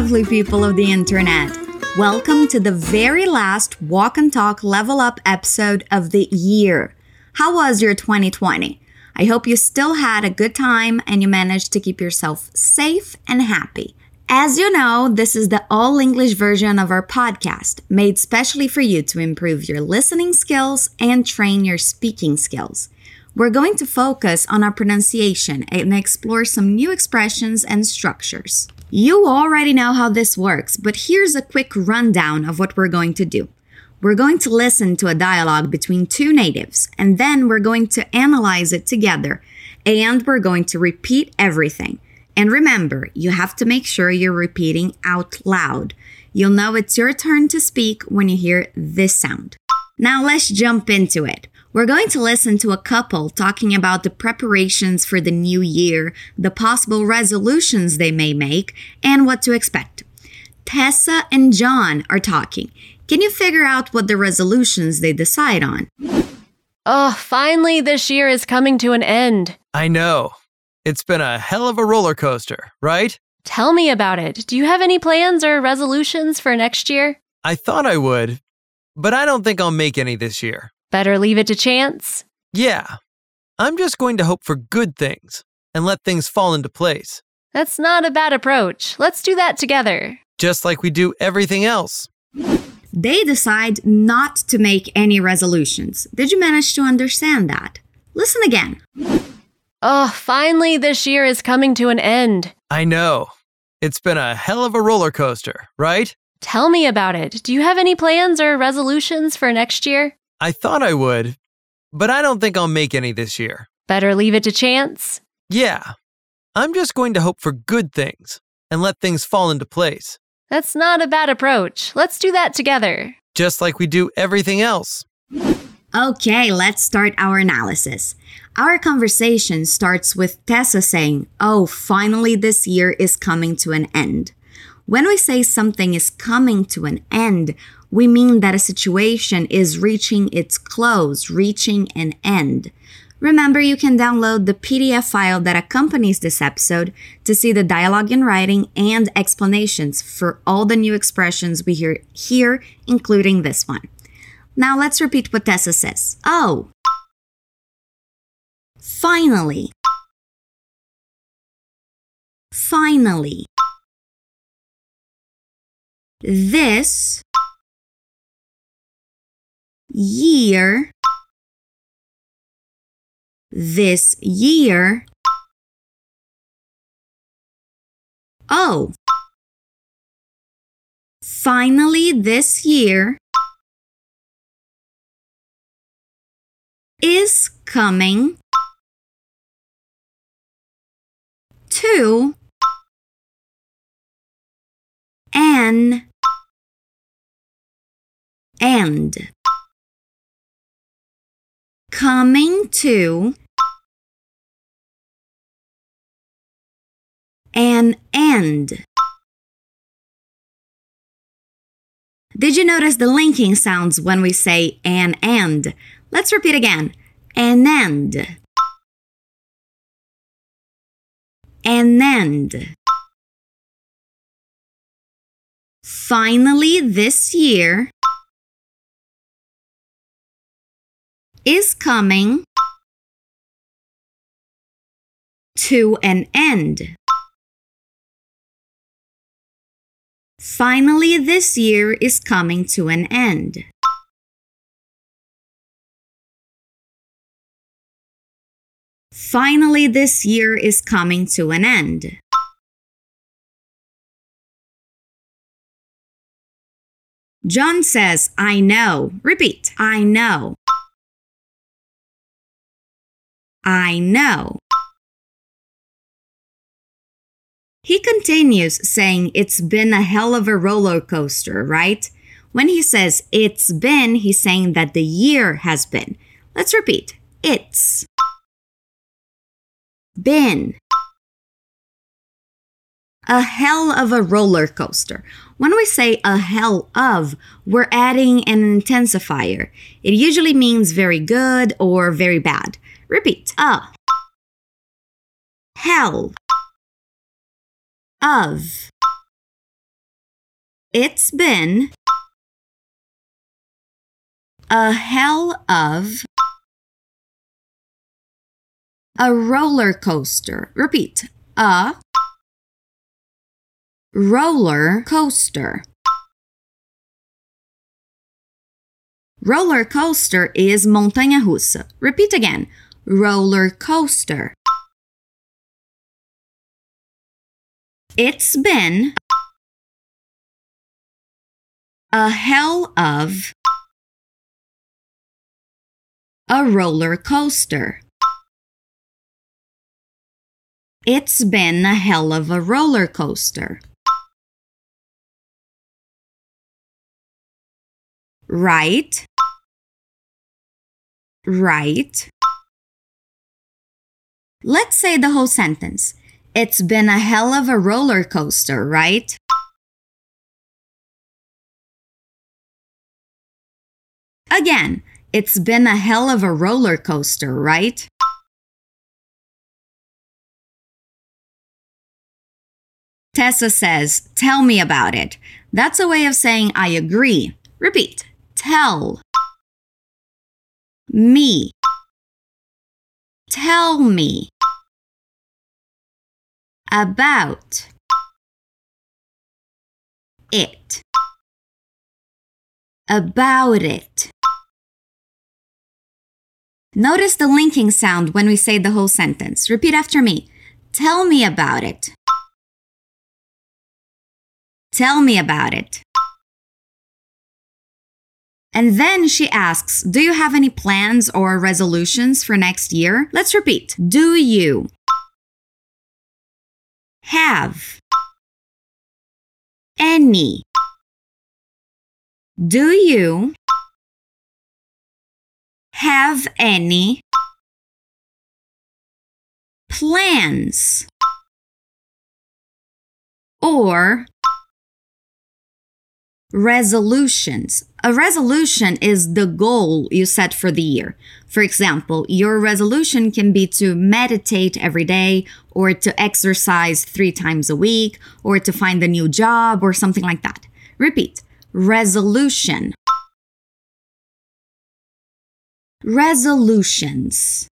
lovely people of the internet. Welcome to the very last Walk and Talk Level Up episode of the year. How was your 2020? I hope you still had a good time and you managed to keep yourself safe and happy. As you know, this is the all English version of our podcast, made specially for you to improve your listening skills and train your speaking skills. We're going to focus on our pronunciation and explore some new expressions and structures. You already know how this works, but here's a quick rundown of what we're going to do. We're going to listen to a dialogue between two natives, and then we're going to analyze it together, and we're going to repeat everything. And remember, you have to make sure you're repeating out loud. You'll know it's your turn to speak when you hear this sound. Now let's jump into it. We're going to listen to a couple talking about the preparations for the new year, the possible resolutions they may make, and what to expect. Tessa and John are talking. Can you figure out what the resolutions they decide on? Oh, finally, this year is coming to an end. I know. It's been a hell of a roller coaster, right? Tell me about it. Do you have any plans or resolutions for next year? I thought I would, but I don't think I'll make any this year. Better leave it to chance. Yeah. I'm just going to hope for good things and let things fall into place, That's not a bad approach. Let's do that together. just like we do everything else. They decide not to make any resolutions. Did you manage to understand that? Listen again. Oh, finally, this year is coming to an end. I know. It's been a hell of a roller coaster, right? Tell me about it. Do you have any plans or resolutions for next year? I thought I would, but I don't think I'll make any this year. Better leave it to chance. Yeah. I'm just going to hope for good things and let things fall into place, That's not a bad approach. Let's do that together. just like we do everything else. Okay, let's start our analysis. Our conversation starts with Tessa saying, Oh, finally, this year is coming to an end. When we say something is coming to an end, we mean that a situation is reaching its close, reaching an end. Remember, you can download the PDF file that accompanies this episode to see the dialogue in writing and explanations for all the new expressions we hear here, including this one. Now let's repeat what Tessa says. Oh. Finally. Finally. This year. This year. Oh. Finally, this year. is coming to an end. Coming to an end. Did you notice the linking sounds when we say an end? Let's repeat again. An end. An end. Finally, this year is coming to an end. Finally, this year is coming to an end. Finally, this year is coming to an end. John says, I know. Repeat, I know. I know. He continues saying it's been a hell of a roller coaster, right? When he says it's been, he's saying that the year has been. Let's repeat. It's been a hell of a roller coaster. When we say a hell of, we're adding an intensifier. It usually means very good or very bad. Repeat. A hell of It's been a hell of a roller coaster. Repeat. A roller coaster. Roller coaster is montanha russa. Repeat again. Roller coaster. It's been a hell of a roller coaster. It's been a hell of a roller coaster. Right, right. Let's say the whole sentence. It's been a hell of a roller coaster, right? Again, it's been a hell of a roller coaster, right? Tessa says, Tell me about it. That's a way of saying I agree. Repeat. Tell. Me. Tell me. About. It. About it. Notice the linking sound when we say the whole sentence. Repeat after me. Tell me about it. Tell me about it. And then she asks, Do you have any plans or resolutions for next year? Let's repeat. Do you have any? Do you have any plans or resolutions. A resolution is the goal you set for the year. For example, your resolution can be to meditate every day, or to exercise three times a week, or to find a new job, or something like that. Repeat resolution. Resolutions.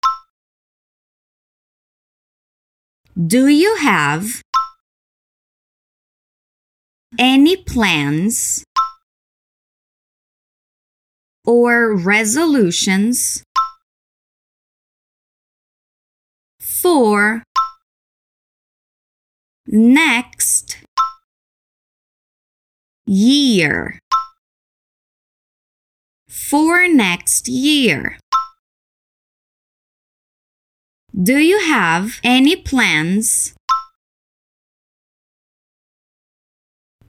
Do you have any plans or resolutions. For next. Year? For next year. Do you have any plans?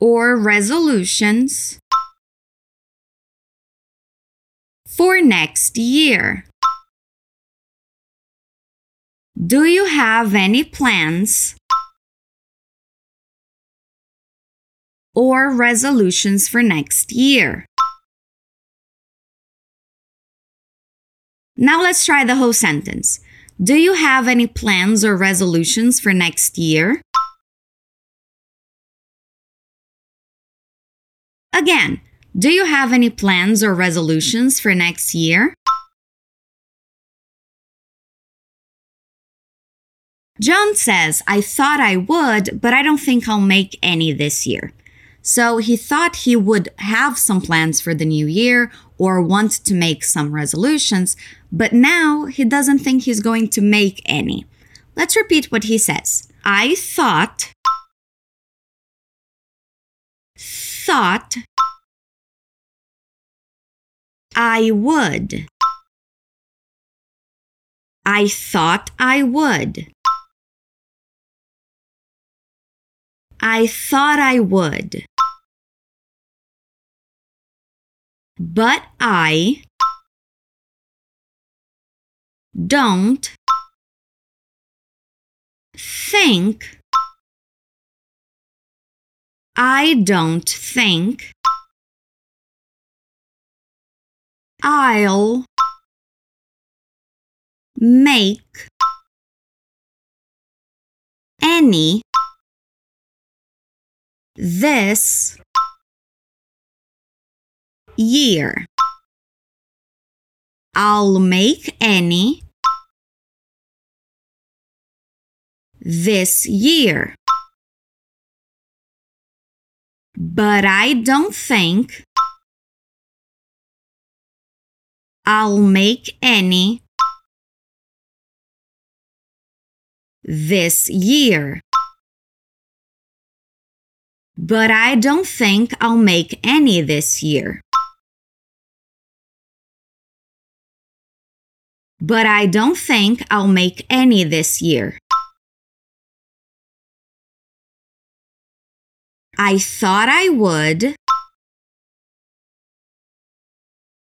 Or resolutions for next year? Do you have any plans or resolutions for next year? Now let's try the whole sentence. Do you have any plans or resolutions for next year? Again, do you have any plans or resolutions for next year? John says, I thought I would, but I don't think I'll make any this year. So he thought he would have some plans for the new year or want to make some resolutions, but now he doesn't think he's going to make any. Let's repeat what he says. I thought thought I would. I thought I would. I thought I would. But I don't think I don't think I'll make any this year. I'll make any this year. But I don't think I'll make any this year. But I don't think I'll make any this year. But I don't think I'll make any this year. I thought I would,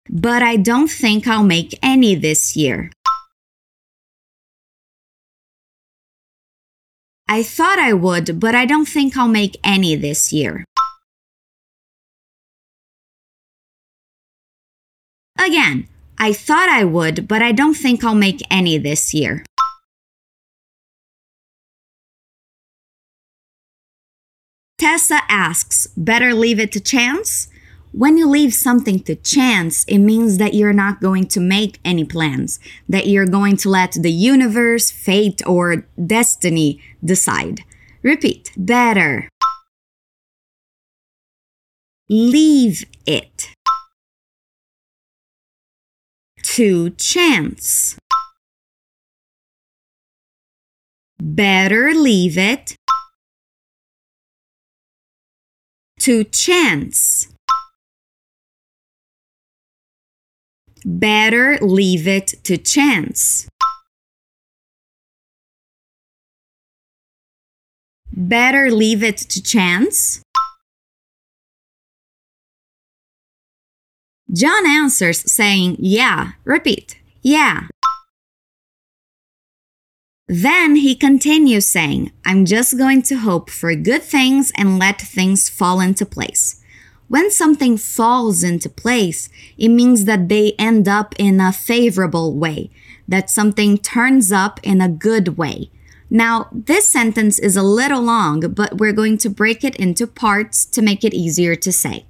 but I don't think I'll make any this year. I thought I would, but I don't think I'll make any this year. Again, I thought I would, but I don't think I'll make any this year. Tessa asks, better leave it to chance? When you leave something to chance, it means that you're not going to make any plans, that you're going to let the universe, fate, or destiny decide. Repeat, better. Leave it to chance. Better leave it to chance. Better leave it to chance. Better leave it to chance. John answers saying, Yeah. Repeat, Yeah. Then he continues saying, I'm just going to hope for good things and let things fall into place. When something falls into place, it means that they end up in a favorable way, that something turns up in a good way. Now, this sentence is a little long, but we're going to break it into parts to make it easier to say.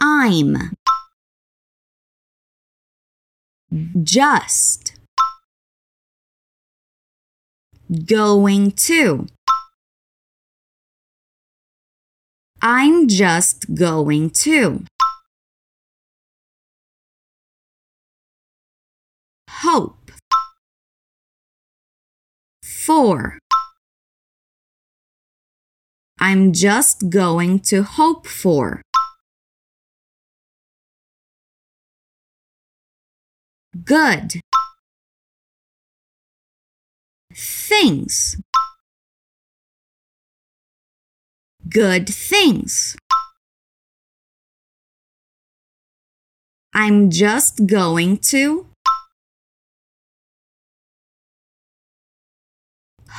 I'm just going to. I'm just going to. Hope. For. I'm just going to hope for. Good. Things. Good things. I'm just going to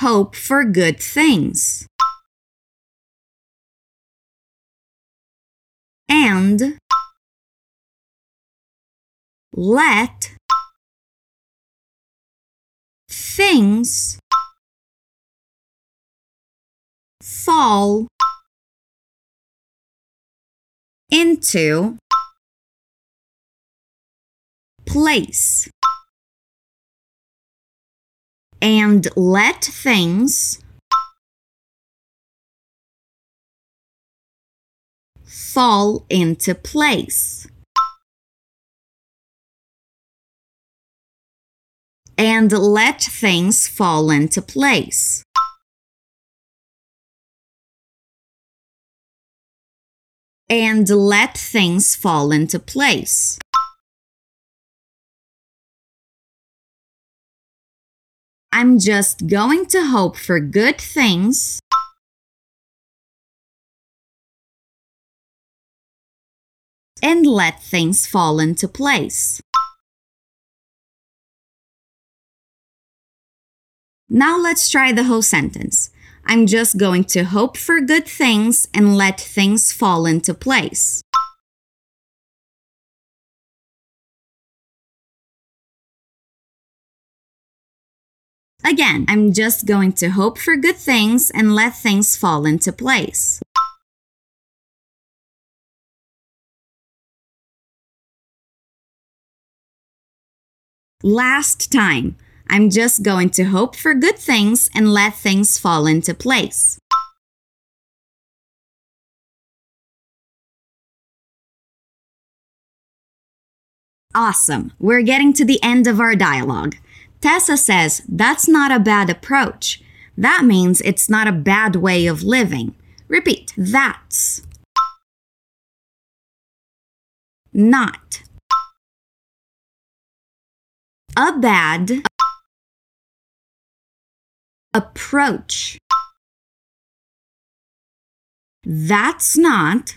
hope for good things. And let things fall into place and let things fall into place. And let things fall into place. And let things fall into place. I'm just going to hope for good things. And let things fall into place. Now let's try the whole sentence. I'm just going to hope for good things and let things fall into place. Again, I'm just going to hope for good things and let things fall into place. Last time. I'm just going to hope for good things and let things fall into place. Awesome. We're getting to the end of our dialogue. Tessa says that's not a bad approach. That means it's not a bad way of living. Repeat, that's. Not. A bad approach. That's not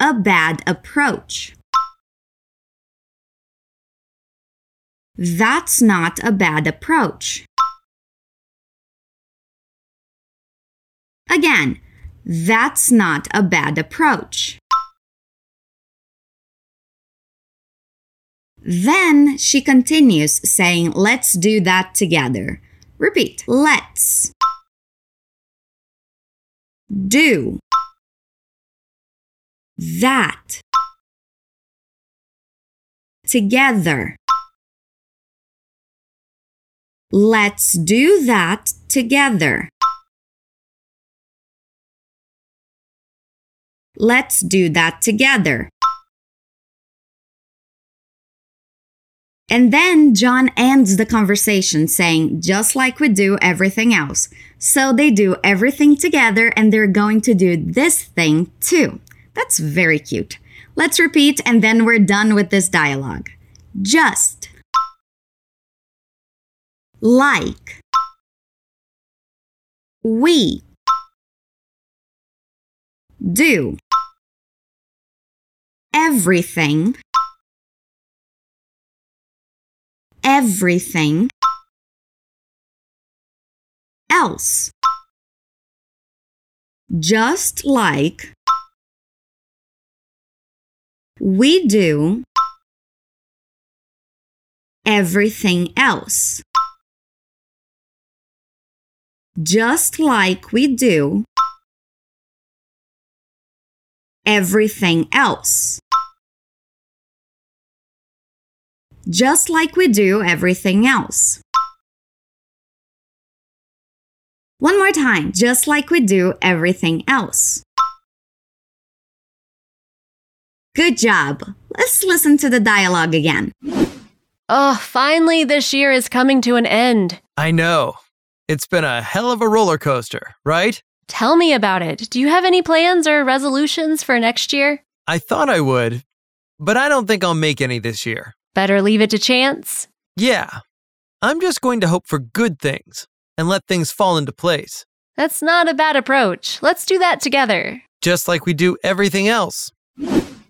a bad approach. That's not a bad approach. Again, that's not a bad approach. Then she continues saying, Let's do that together. Repeat, let's do that together. Let's do that together. Let's do that together. And then John ends the conversation saying, just like we do everything else. So they do everything together and they're going to do this thing too. That's very cute. Let's repeat and then we're done with this dialogue. Just like we do everything everything else just like we do everything else. Just like we do everything else. Just like we do everything else. One more time, just like we do everything else. Good job. Let's listen to the dialogue again. Oh, finally, this year is coming to an end. I know. It's been a hell of a roller coaster, right? Tell me about it. Do you have any plans or resolutions for next year? I thought I would, but I don't think I'll make any this year. Better leave it to chance. Yeah. I'm just going to hope for good things and let things fall into place, That's not a bad approach. Let's do that together. just like we do everything else.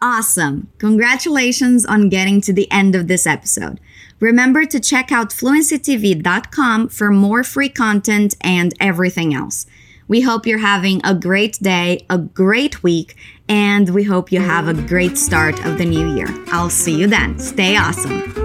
Awesome. Congratulations on getting to the end of this episode. Remember to check out fluencytv.com for more free content and everything else. We hope you're having a great day, a great week, and we hope you have a great start of the new year. I'll see you then. Stay awesome.